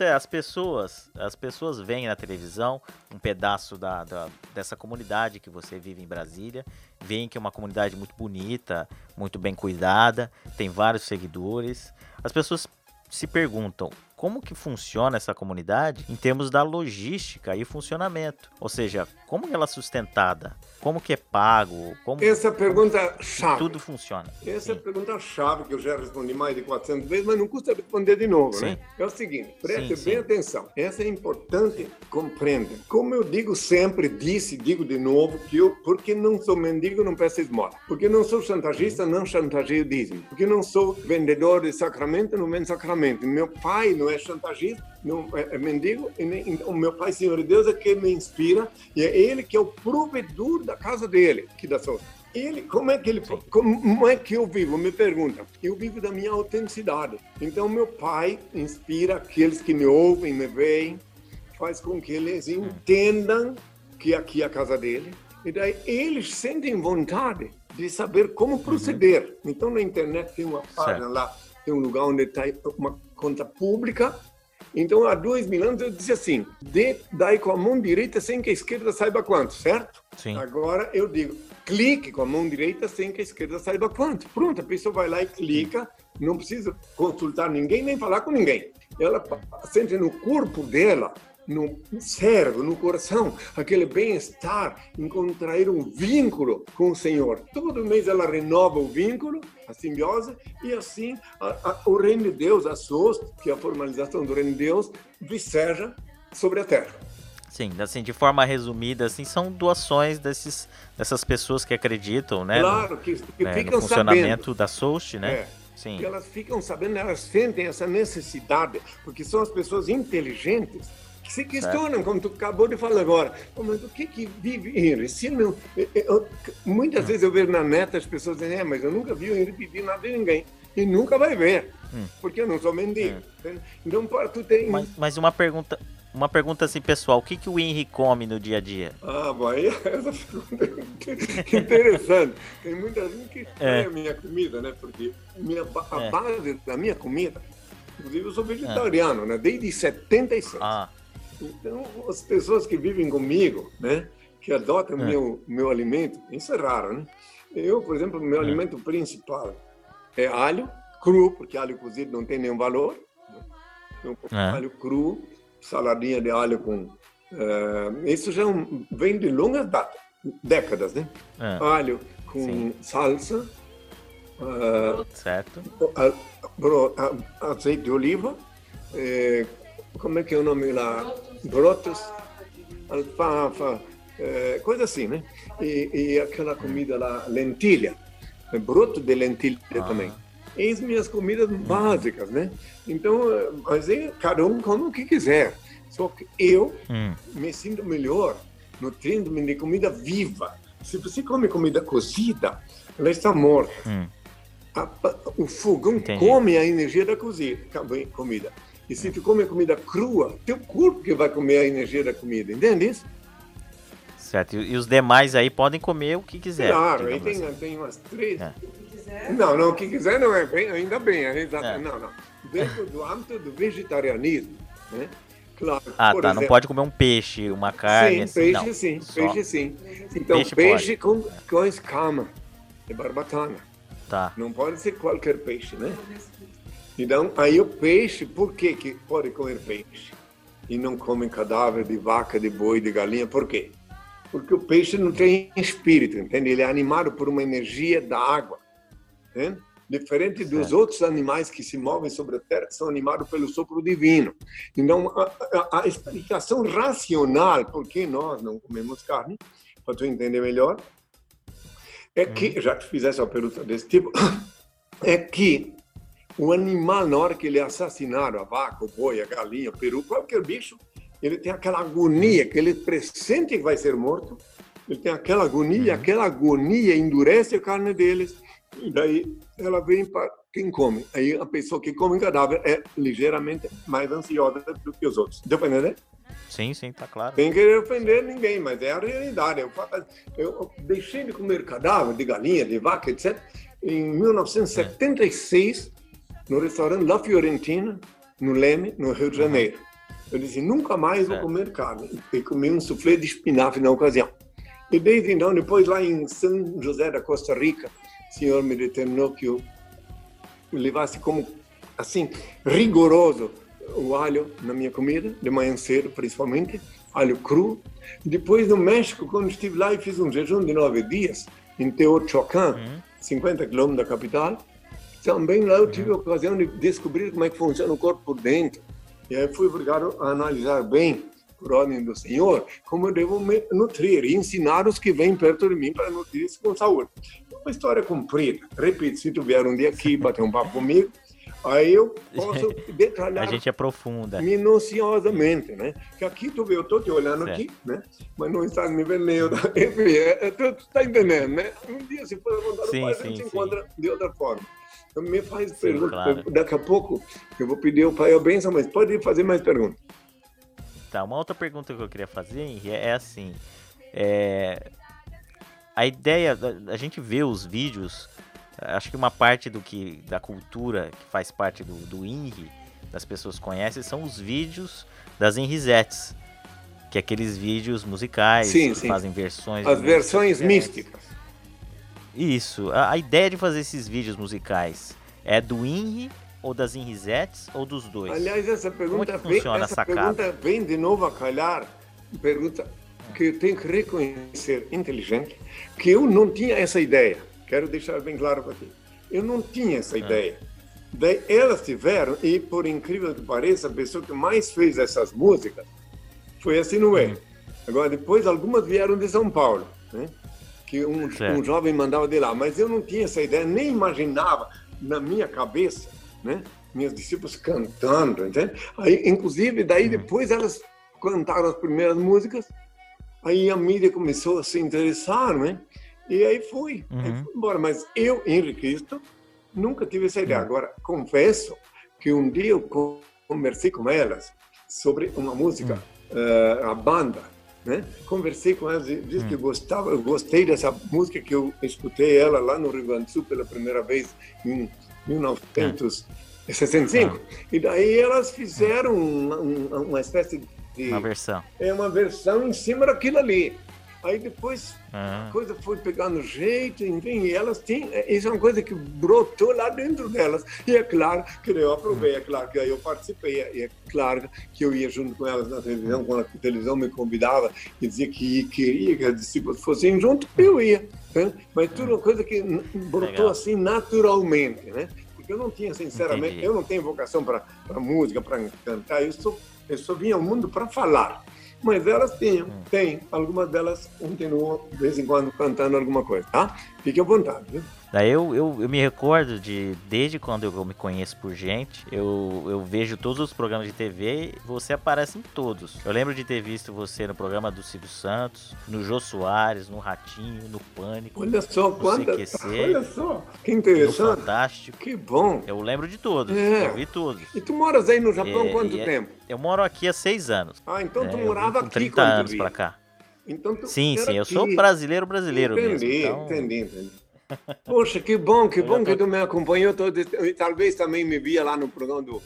É: as pessoas, as pessoas veem na televisão um pedaço da, da, dessa comunidade que você vive em Brasília, veem que é uma comunidade muito bonita, muito bem cuidada, tem vários seguidores. As pessoas se perguntam como que funciona essa comunidade em termos da logística e funcionamento. Ou seja, como ela é sustentada? Como que é pago? Como, Essa a pergunta chave. tudo funciona? Essa é a Sim. pergunta chave que eu já respondi mais de 400 vezes, mas não custa responder de novo, Sim. né? É o seguinte, preste Sim, bem sim. atenção. Essa é importante, compreenda. Como eu digo sempre, disse, digo de novo, que eu, porque não sou mendigo, não peço esmola. Porque não sou chantagista, não chantageio dízimo. Porque não sou vendedor de sacramento, não vendo sacramento. Meu pai não é chantagista, não é, é mendigo, e nem, então, meu pai, Senhor de Deus, é quem me inspira, e é ele que é o provedor da casa dele, que dá sorte. Ele, como é que ele, como é que eu vivo? Me pergunta. Eu vivo da minha autenticidade. Então meu pai inspira aqueles que me ouvem, me veem, faz com que eles entendam que aqui é a casa dele. E daí eles sentem vontade de saber como proceder. Então na internet tem uma página Certo. lá, tem um lugar onde está uma conta pública. Então há dois mil anos eu disse assim: dê, dai com a mão direita sem que a esquerda saiba quanto, certo? Sim. Agora eu digo, clique com a mão direita sem que a esquerda saiba quanto. Pronto, a pessoa vai lá e clica, não precisa consultar ninguém nem falar com ninguém. Ela sente no corpo dela, no cérebro, no coração, aquele bem-estar em contrair um vínculo com o Senhor. Todo mês ela renova o vínculo, a simbiose, e assim a- a- o reino de Deus, a SOS, que é a formalização do reino de Deus, viceja sobre a terra. Sim, assim, de forma resumida, assim, são doações desses, dessas pessoas que acreditam, né? Claro, que, que no, né, no ficam funcionamento sabendo. da Soust, né? É. Sim. Elas ficam sabendo, elas sentem essa necessidade, porque são as pessoas inteligentes que se questionam, como tu acabou de falar agora. "Pô, Mas o que que vive Henry? Se não, eu- muitas vezes eu vejo na neta as pessoas dizendo, é, mas eu nunca vi o Henry pedir nada de ninguém. E nunca vai ver, porque eu não sou mendigo. entende? Então, tu tem... Mas, mas uma pergunta, uma pergunta assim, pessoal, o que, que o Henry come no dia a dia? Ah, bom, aí essa pergunta é interessante. Tem muita gente que É. é. a minha comida, né? Porque minha, a É. base da minha comida, inclusive eu sou vegetariano, né? Desde 76. Ah, Então, as pessoas que vivem comigo, né? Que adotam É. meu, meu alimento, isso é raro, né? Eu, por exemplo, meu É. alimento principal é alho cru, porque alho cozido não tem nenhum valor. Né? Então, É. alho cru, saladinha de alho com... eh, isso já é vem de longas datas, décadas, né? é, Alho com Sim. salsa, ah, certo. azeite de oliva, eh, como é que é o nome lá? Brotos, alfafa, eh, coisa assim, né? E, e aquela comida lá, lentilha, broto de lentilha Ah. também. Essas minhas comidas básicas, né? Então, eh, mas aí cada um come o que quiser. Só que eu Hum, me sinto melhor nutrindo-me de comida viva. Se você come comida cozida, ela está morta. hum, a- o fogão Entendi. come a energia da cozida, comida. E se tu come comida crua, teu corpo que vai comer a energia da comida, entende isso? certo. E, os demais aí podem comer o que quiser. claro, aí tem, assim. tem umas três. É. Não, não, o que quiser não é bem, ainda bem, é. É. Não, não. Dentro do âmbito do vegetarianismo, né? Claro. Ah, tá. Não exemplo, pode comer um peixe, uma carne, Sim, assim, peixe não. sim, Só- peixe sim. Então, Peixe peixe, com, com escama de barbatana. Tá. Não pode ser qualquer peixe, né? Então, aí o peixe, por que, que pode comer peixe? E não come cadáver de vaca, de boi, de galinha, por quê? Porque o peixe não tem espírito, entende? Ele é animado por uma energia da água, né? Diferente dos Certo. outros animais que se movem sobre a terra, que são animados pelo sopro divino. Então, a, a- a explicação racional por que nós não comemos carne, para tu entender melhor, é que, já que fizesse uma pergunta desse tipo, é que o animal, na hora que ele é assassinado, a vaca, o boi, a galinha, o peru, qualquer bicho, ele tem aquela agonia, que ele pressente que vai ser morto, ele tem aquela agonia, e aquela agonia endurece a carne deles, e daí ela vem para quem come. Aí a pessoa que come cadáver é ligeiramente mais ansiosa do que os outros. Deu para entender? Sim, sim, tá claro. Sem querer ofender ninguém, mas é a realidade. Eu, eu deixei de comer cadáver de galinha, de vaca, etc. Em 1976, no restaurante La Fiorentina, no Leme, no Rio de Janeiro. Eu disse, nunca mais vou comer carne. E comi um soufflé de espinafre na ocasião. E desde então, depois lá em São José da Costa Rica, o senhor me determinou que eu levasse como, assim, rigoroso o alho na minha comida, de manhã cedo principalmente, alho cru. Depois no México, quando estive lá e fiz um jejum de nove dias, em Teotihuacan, uhum. 50 quilômetros da capital, também lá eu tive a ocasião de descobrir como é que funciona o corpo por dentro. E aí fui obrigado a analisar bem, por ordem do Senhor, como eu devo me nutrir e ensinar os que vêm perto de mim para nutrir-se com saúde. É uma história comprida. Repito, se tu vier um dia aqui bater um papo comigo, Aí eu posso detalhar. A gente aprofunda. Minuciosamente, né? Que aqui tu vê, eu estou te olhando certo. aqui, né? Mas não está me vendo. Enfim, é, é, tu está entendendo, né? Um dia, se for contar sim, sim, a gente sim. encontra de outra forma. Me faz pergunta. Claro. Daqui a pouco eu vou pedir ao pai a benção, mas pode fazer mais perguntas. Tá, uma outra pergunta que eu queria fazer, Henri, é assim. É... A ideia, a gente vê os vídeos acho que uma parte do que da cultura que faz parte do, do INRI, das pessoas conhecem, são os vídeos das INRIZETs, que é aqueles vídeos musicais sim, que sim. fazem versões. As versões místicas. Isso. A, a, ideia de fazer esses vídeos musicais é do INRI ou das INRIZETs ou dos dois? Aliás, essa pergunta, é vem, essa pergunta vem de novo a calhar. Pergunta que eu tenho que reconhecer inteligente, que eu não tinha essa ideia. Quero deixar bem claro para ti. Eu não tinha essa é. ideia. Daí elas tiveram, e por incrível que pareça, a pessoa que mais fez essas músicas foi a Sinué. Uhum. Agora, depois, algumas vieram de São Paulo, né? Que um, um, jovem mandava de lá. Mas eu não tinha essa ideia, nem imaginava na minha cabeça, né? Meus discípulos cantando, entende? Aí, inclusive, daí uhum. depois elas cantaram as primeiras músicas, aí a mídia começou a se interessar, né? E aí fui, uhum. aí fui embora. Mas eu, Henrique Cristo, nunca tive essa ideia. Uhum. Agora, confesso que um dia eu conversei com elas sobre uma música, uhum. uh, a banda, né? Conversei com elas e disse que eu gostava, eu gostei dessa música que eu escutei ela lá no Rio Grande do Sul pela primeira vez em 1965. E daí elas fizeram uma, uma espécie de uma versão. É uma versão em cima daquilo ali. Aí depois ah. a coisa foi pegando jeito, enfim, e elas têm. É, isso é uma coisa que brotou lá dentro delas. E é claro que eu aprovei, é claro que eu participei, e é claro que eu ia junto com elas na televisão, quando a televisão me convidava e dizia que queria que as discípulas fossem junto, eu ia. Né? Mas tudo uma coisa que brotou Legal. assim naturalmente, né? Porque eu não tinha, sinceramente, Entendi. eu não tenho vocação para música, para cantar, eu só, eu só vinha ao mundo para falar. Mas elas tinham, hum. tem. Algumas delas continuam, de vez em quando, cantando alguma coisa, tá? Fique à vontade, viu? Daí eu, eu, eu, me recordo de, desde quando eu me conheço por gente, eu, eu vejo todos os programas de TV e você aparece em todos. Eu lembro de ter visto você no programa do Silvio Santos, no Jô Soares, no Ratinho, no Pânico. Olha só, quanta... Olha só, que interessante. fantástico. Que bom. Eu lembro de todos, é. eu vi todos. E tu moras aí no Japão é, quanto é, tempo? Eu moro aqui há seis anos. Ah, então tu é, morava aqui 30 anos pra cá. Então tu sim, sim, eu sou brasileiro brasileiro entendi, mesmo. Então... Entendi, entendi. Poxa, que bom, que bom que tu me acompanhou todo. E talvez também me via lá no programa do,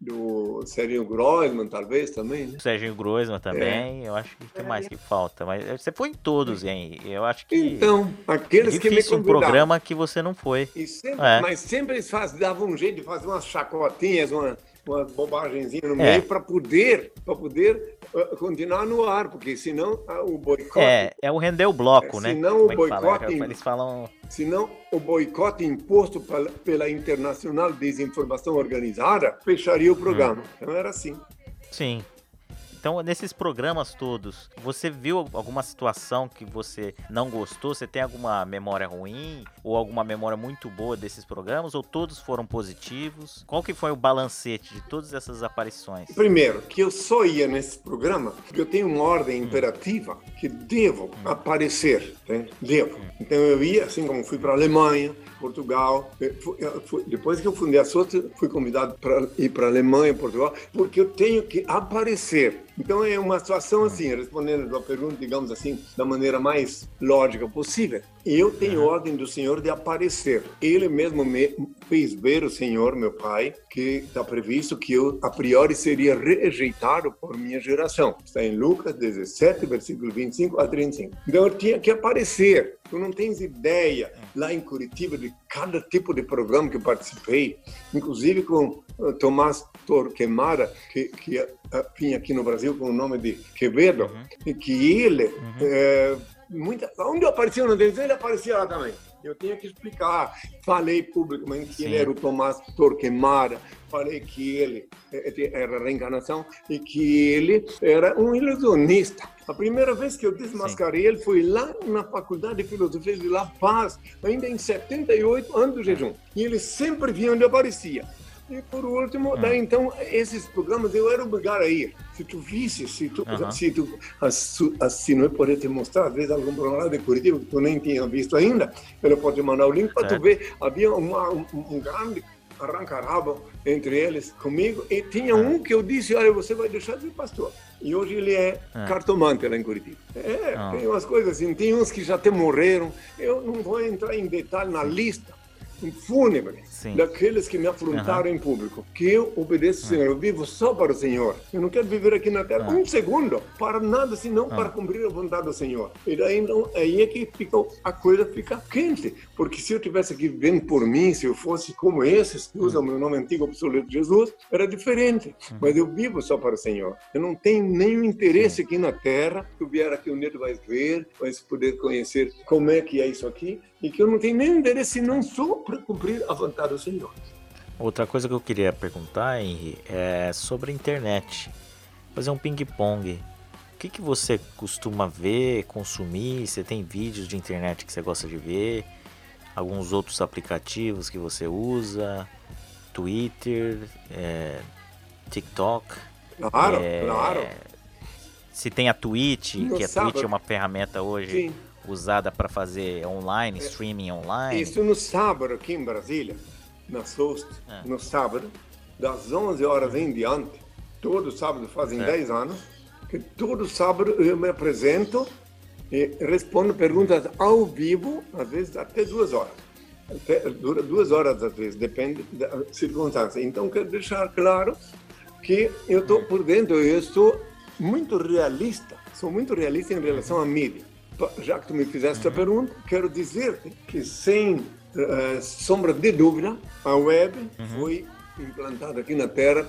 do Serginho Groisman, talvez também, né? Serginho Groisman também, é. eu acho que tem mais que falta. Mas você foi em todos, hein? Eu acho que. Então, aqueles é que me convidaram. um programa que você não foi. Sempre, é. Mas sempre eles faz, davam um jeito de fazer umas chacotinhas, uma, uma bobagemzinha no meio para poder, para poder uh, continuar no ar, porque senão uh, o boicote. É, é o render o bloco, é, né? Senão o boicote. Fala? Eles falam. Senão o boicote imposto pela, pela Internacional Desinformação Organizada fecharia o programa. Hum. Então era assim. Sim. Então, nesses programas todos, você viu alguma situação que você não gostou? Você tem alguma memória ruim ou alguma memória muito boa desses programas? Ou todos foram positivos? Qual que foi o balancete de todas essas aparições? Primeiro, que eu só ia nesse programa porque eu tenho uma ordem hum. imperativa que devo hum. aparecer, né? devo. Hum. Então eu ia, assim como fui para a Alemanha, Portugal. Depois que eu fundei a SOTA, fui convidado para ir para a Alemanha, Portugal, porque eu tenho que aparecer. Então é uma situação assim, respondendo a pergunta, digamos assim, da maneira mais lógica possível. eu tenho ordem do Senhor de aparecer. Ele mesmo me fez ver o Senhor, meu pai, que está previsto que eu, a priori, seria rejeitado por minha geração. Está em Lucas 17, versículo 25 a 35. Então eu tinha que aparecer. Tu não tens ideia, lá em Curitiba, de cada tipo de programa que participei, inclusive com uh, Tomás Torquemada, que, que uh, vinha aqui no Brasil com o nome de Quevedo, uhum. e que ele, uhum. é, muita, onde eu aparecia no desenho, ele aparecia lá também. Eu tinha que explicar. Falei publicamente que Sim. ele era o Tomás Torquemada, falei que ele eh, eh, era reencarnação e que ele era um ilusionista. A primeira vez que eu desmascarei Sim. ele foi lá na Faculdade de Filosofia de La Paz, ainda em 78, ano do jejum. E ele sempre vinha onde eu aparecia. E por último, hum. daí então, esses programas eu era obrigado a ir. Se tu visse, se tu, uhum. se tu assinou, eu poderia te mostrar, às vezes, algum programa de Curitiba que tu nem tinha visto ainda, ele pode mandar o link para tu ver. Havia uma, um, um grande arranca-rabo entre eles comigo e tinha um que eu disse, olha, você vai deixar de ser pastor. E hoje ele é, é. cartomante lá em Curitiba. É, ah. tem umas coisas assim, tem uns que já até morreram. Eu não vou entrar em detalhe na lista, fúnebre Sim. daqueles que me afrontaram uhum. em público. Que eu obedeço ao Senhor, eu vivo só para o Senhor. Eu não quero viver aqui na terra uhum. um segundo para nada, senão uhum. para cumprir a vontade do Senhor. E daí então, aí é que fica, a coisa fica quente. Porque se eu tivesse aqui vivendo por mim, se eu fosse como esses que usam o meu nome antigo absoluto Jesus, era diferente. Mas eu vivo só para o Senhor. Eu não tenho nenhum interesse aqui na terra. Tu vier aqui um dia, tu vais ver, vais poder conhecer como é que é isso aqui e que eu não tenho nenhum interesse não só para cumprir a vontade do Senhor. Outra coisa que eu queria perguntar, Henry, é sobre a internet. Fazer um ping-pong. O que, que você costuma ver, consumir? Você tem vídeos de internet que você gosta de ver? Alguns outros aplicativos que você usa? Twitter, é, TikTok? Claro, é, claro. Se tem a Twitch, no que a sábado. Twitch é uma ferramenta hoje. Sim usada para fazer online, streaming online? Isso no sábado aqui em Brasília, na SOST, é. no sábado, das 11 horas em diante, todo sábado fazem é. 10 anos, que todo sábado eu me apresento e respondo perguntas ao vivo, às vezes até duas horas. Até, dura duas horas às vezes, depende da circunstância. Então, quero deixar claro que eu estou por dentro, eu estou muito realista, sou muito realista em relação à mídia já que tu me fizeste uhum. a pergunta, quero dizer-te que, sem uh, sombra de dúvida, a web uhum. foi implantada aqui na Terra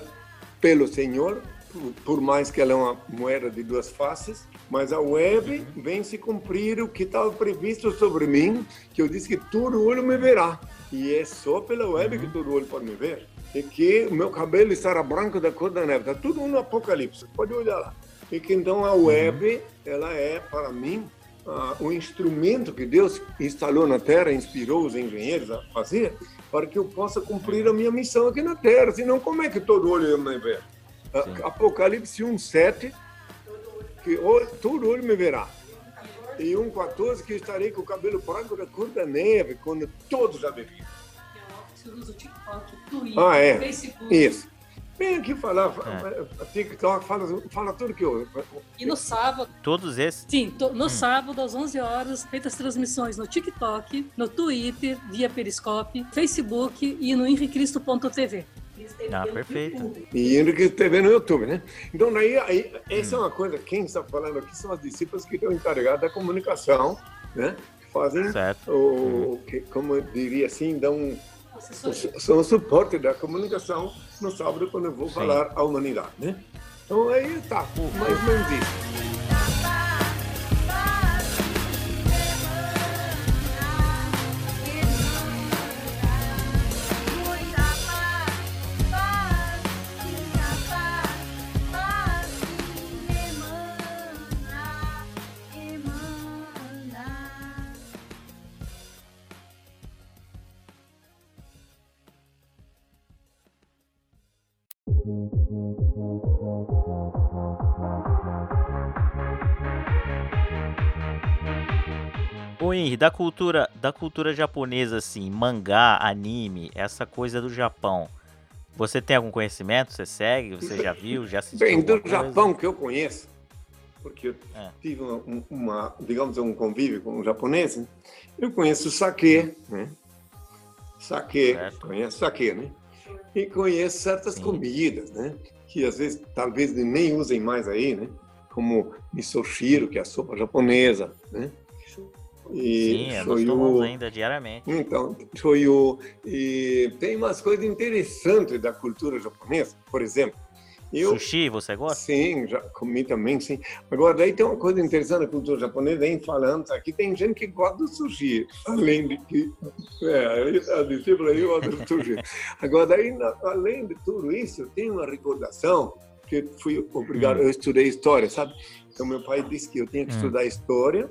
pelo Senhor, por, por, mais que ela é uma moeda de duas faces, mas a web uhum. vem se cumprir o que estava previsto sobre mim, que eu disse que todo olho me verá. E é só pela web que uhum. todo olho pode me ver. E que o meu cabelo estará branco da cor da neve. Está tudo no Apocalipse, pode olhar lá. E que então a web, ela é, para mim, ah, o instrumento que Deus instalou na Terra, inspirou os engenheiros a fazer, para que eu possa cumprir a minha missão aqui na Terra. Senão, como é que todo olho me vê? Apocalipse 1, 7, que todo olho me verá. E 1,14, que estarei com o cabelo branco da cor da neve, quando todos já verem. Ah, é. Facebook. Isso. Vem aqui falar, é. TikTok, fala, fala tudo que eu. E no sábado. Todos esses? Sim, to, no hum. sábado, às 11 horas, feitas transmissões no TikTok, no Twitter, via Periscope, Facebook e no henricristo.tv. Ah, perfeito. E Henrique TV no YouTube, né? Então, daí, aí, essa hum. é uma coisa, quem está falando aqui são as discípulas que estão encarregadas da comunicação, né? Fazem, certo. o, hum. que, como eu diria assim, dão são o suporte da comunicação no sábado quando eu vou Sim. falar à humanidade, né? Então aí está, mais ou menos isso. Da cultura, da cultura japonesa, assim, mangá, anime, essa coisa do Japão, você tem algum conhecimento? Você segue? Você já viu? Já assistiu? Bem, do coisa? Japão que eu conheço, porque eu é. tive uma, uma, digamos, um convívio com um japonês. Eu conheço sake, né? Sake, certo. conheço sake, né? E conheço certas Sim. comidas, né? Que às vezes talvez nem usem mais aí, né? Como misoshiro, que é a sopa japonesa, né? E Sim, shoyu, ainda diariamente. Então, shoyu. E tem umas coisas interessantes da cultura japonesa, por exemplo. Eu, Sushi, você gosta? Sim, já comi também, sim. Agora, daí tem uma coisa interessante da cultura japonesa, vem falando, aqui tem gente que gosta do sushi, além de que, é, a discípula aí gosta do sushi. Agora, daí, além de tudo isso, tem uma recordação, que fui obrigado, hum. eu estudei história, sabe? Então, meu pai disse que eu tinha que hum. estudar história,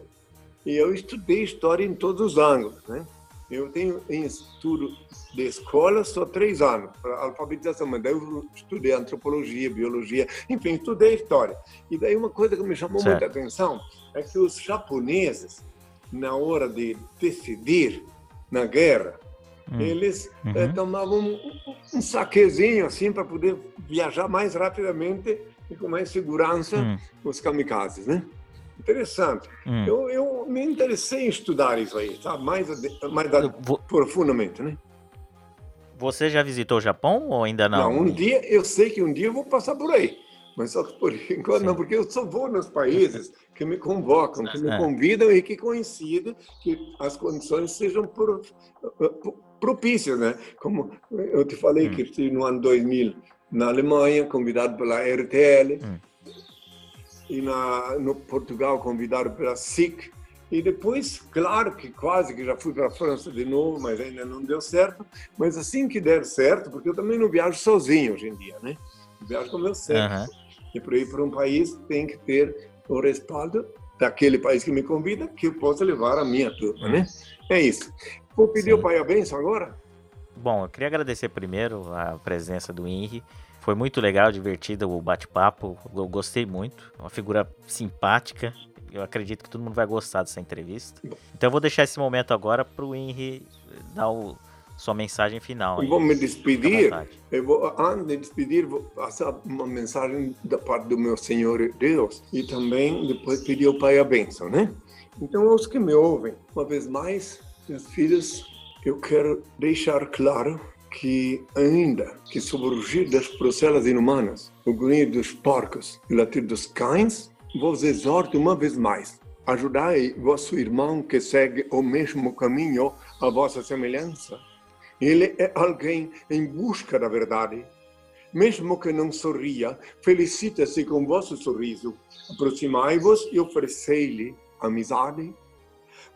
e eu estudei história em todos os ângulos, né? Eu tenho em estudo de escola só três anos para alfabetização, mas daí eu estudei antropologia, biologia, enfim, estudei história. E daí uma coisa que me chamou certo. muita atenção é que os japoneses, na hora de decidir na guerra, hum. eles eh, tomavam um, um saquezinho assim para poder viajar mais rapidamente e com mais segurança hum. os kamikazes, né? Interessante. Hum. Eu, eu me interessei em estudar isso aí, sabe? Mais, mais vou... profundamente, né? Você já visitou o Japão ou ainda não? Não, um dia, eu sei que um dia eu vou passar por aí. Mas só por enquanto Sim. não, porque eu só vou nos países que me convocam, que me é. convidam e que coincidem que as condições sejam pro, propícias, né? Como eu te falei hum. que estive no ano 2000 na Alemanha, convidado pela RTL. Hum e na, no Portugal convidaram para a SIC. E depois, claro que quase que já fui para a França de novo, mas ainda não deu certo. Mas assim que der certo, porque eu também não viajo sozinho hoje em dia, né? Eu viajo com meu certo. Uhum. E para ir para um país tem que ter o respaldo daquele país que me convida, que eu possa levar a minha turma, né? É isso. Vou pedir Sim. o benção agora? Bom, eu queria agradecer primeiro a presença do Henry foi muito legal, divertido o bate-papo. Eu gostei muito. Uma figura simpática. Eu acredito que todo mundo vai gostar dessa entrevista. Então eu vou deixar esse momento agora para o Henry dar o, sua mensagem final. Eu vou me despedir. Eu vou, antes de despedir, vou passar uma mensagem da parte do meu Senhor Deus e também depois pedir ao Pai a bênção, né? Então, aos que me ouvem, uma vez mais, meus filhos, eu quero deixar claro que ainda que rugir das procelas inumanas, o grunhir dos porcos e o latir dos cães, vos exorto uma vez mais, ajudai vosso irmão que segue o mesmo caminho à vossa semelhança. Ele é alguém em busca da verdade. Mesmo que não sorria, felicita-se com vosso sorriso. Aproximai-vos e oferecei-lhe amizade,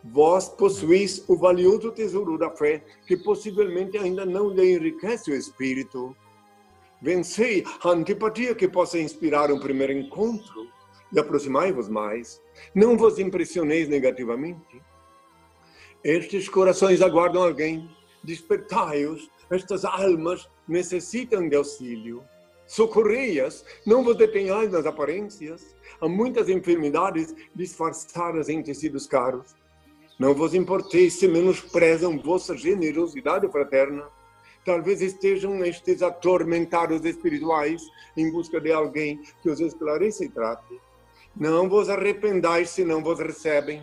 Vós possuís o valioso tesouro da fé, que possivelmente ainda não lhe enriquece o espírito. Vencei a antipatia que possa inspirar um primeiro encontro e aproximai-vos mais. Não vos impressioneis negativamente. Estes corações aguardam alguém. Despertai-os. Estas almas necessitam de auxílio. Socorrei-as. Não vos detenhais nas aparências. Há muitas enfermidades disfarçadas em tecidos caros. Não vos importeis se menosprezam vossa generosidade fraterna. Talvez estejam estes atormentados espirituais em busca de alguém que os esclareça e trate. Não vos arrependais se não vos recebem.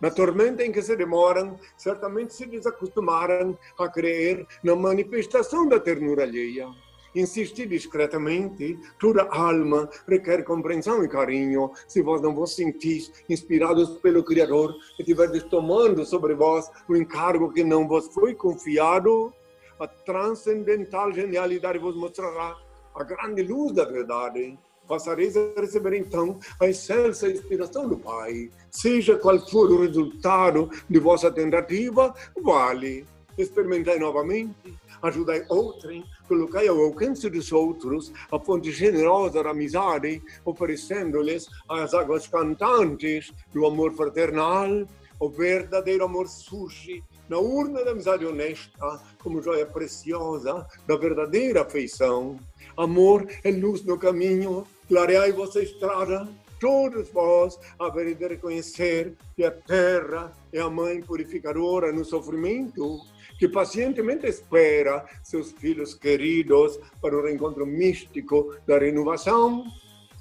Na tormenta em que se demoram, certamente se desacostumaram a crer na manifestação da ternura alheia insistir discretamente, toda alma requer compreensão e carinho. Se vós não vos sentis inspirados pelo Criador e estiverdes tomando sobre vós o encargo que não vos foi confiado, a transcendental genialidade vos mostrará a grande luz da verdade. Passareis a receber então a excelsa inspiração do Pai. Seja qual for o resultado de vossa tentativa, vale. Experimentai novamente ajudai outrem, colocai ao alcance dos outros a fonte generosa da amizade, oferecendo-lhes as águas cantantes do amor fraternal. O verdadeiro amor surge na urna da amizade honesta, como joia preciosa da verdadeira afeição. Amor é luz no caminho, clareai vossa estrada, todos vós havereis de reconhecer que a terra é a mãe purificadora no sofrimento que pacientemente espera seus filhos queridos para o reencontro místico da renovação.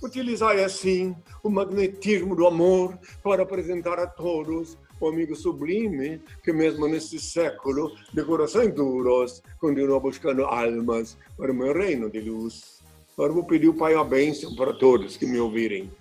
utilizai assim o magnetismo do amor para apresentar a todos o amigo sublime que mesmo nesse século de corações duros continua buscando almas para o meu reino de luz. Agora vou pedir o Pai a bênção para todos que me ouvirem.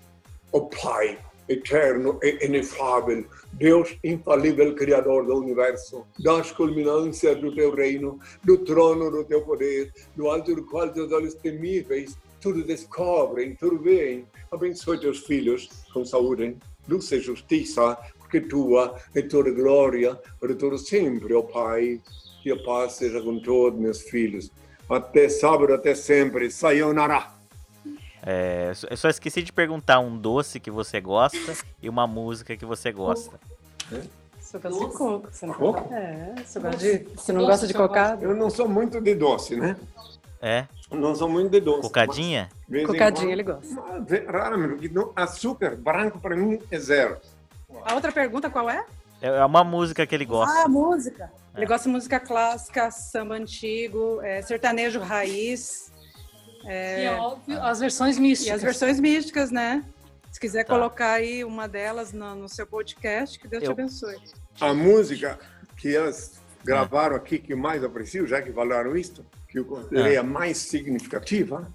O Pai eterno e inefável, Deus infalível, Criador do universo, das culminâncias do teu reino, do trono do teu poder, do alto do qual teus olhos temíveis tudo descobrem, tudo veem. Abençoe teus filhos com saúde, luz e justiça, porque tua é toda glória para todo sempre, ó Pai. Que a paz seja com todos meus filhos. Até sábado, até sempre. Sayonara. É, eu só esqueci de perguntar um doce que você gosta e uma música que você gosta. Gosta de coco. Você não, coco? É, você, gosta de, você não gosta de cocada? Eu não sou muito de doce, né? É? Não sou muito de doce. Cocadinha? Cocadinha ele gosta. Raramente, açúcar branco para mim é zero. A outra pergunta qual é? É uma música que ele gosta. Ah, música. Ele gosta de música clássica, samba antigo, é, sertanejo raiz. É, e é óbvio, as versões místicas. E as versões místicas, né? Se quiser tá. colocar aí uma delas no, no seu podcast, que Deus Eu... te abençoe. A música que elas gravaram aqui que mais aprecio, já que falaram isso, que eu considerei ah. a mais significativa,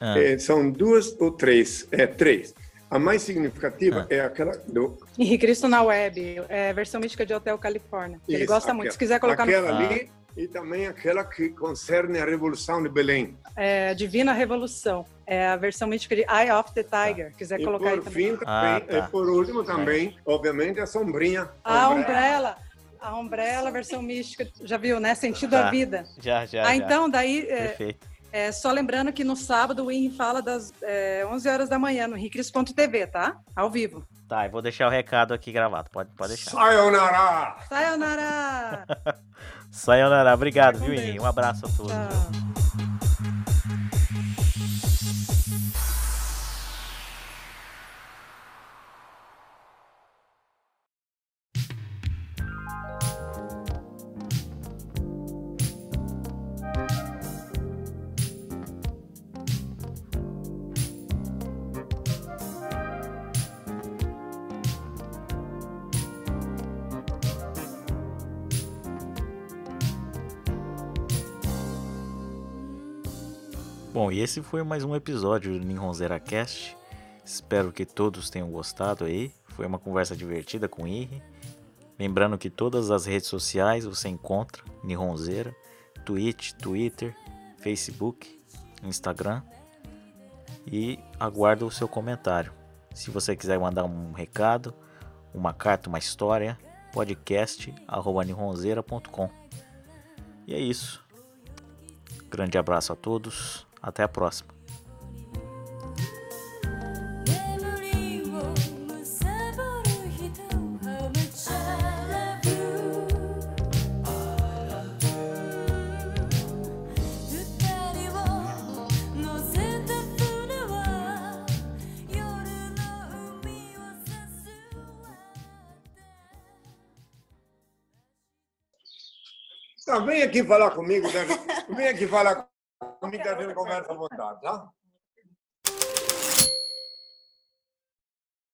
ah. é, são duas ou três, é três. A mais significativa ah. é aquela do. Henrique Cristo na web, é versão mística de Hotel Califórnia. Isso, ele gosta aquela, muito. Se quiser colocar aquela no... ali e também aquela que concerne a Revolução de Belém. É, Divina Revolução. É a versão mística de Eye of the Tiger. Tá. Quiser e colocar por aí fim, também. Ah, tá. E por último também, obviamente, a sombrinha. A Umbrella. A Umbrella, versão mística, já viu, né? Sentido tá. a vida. Já, já. Ah, então, daí. É, Perfeito. É, só lembrando que no sábado o INRI fala das é, 11 horas da manhã no ricris.tv, tá? Ao vivo. Tá, eu vou deixar o recado aqui gravado. Pode, pode deixar. Sayonara! Sayonara! Sayonara. Obrigado, viu, Henri? Um abraço a todos. Tchau. Esse foi mais um episódio do Ninhonzera Cast. Espero que todos tenham gostado aí. Foi uma conversa divertida com o Irri. Lembrando que todas as redes sociais você encontra Nihonzeira, Twitch, Twitter, Facebook, Instagram. E aguardo o seu comentário. Se você quiser mandar um recado, uma carta, uma história, podcast@nihonzeira.com. E é isso. Grande abraço a todos. Até a próxima. Tá, vem aqui falar comigo, vem aqui falar Comigo a gente conversa à vontade, tá?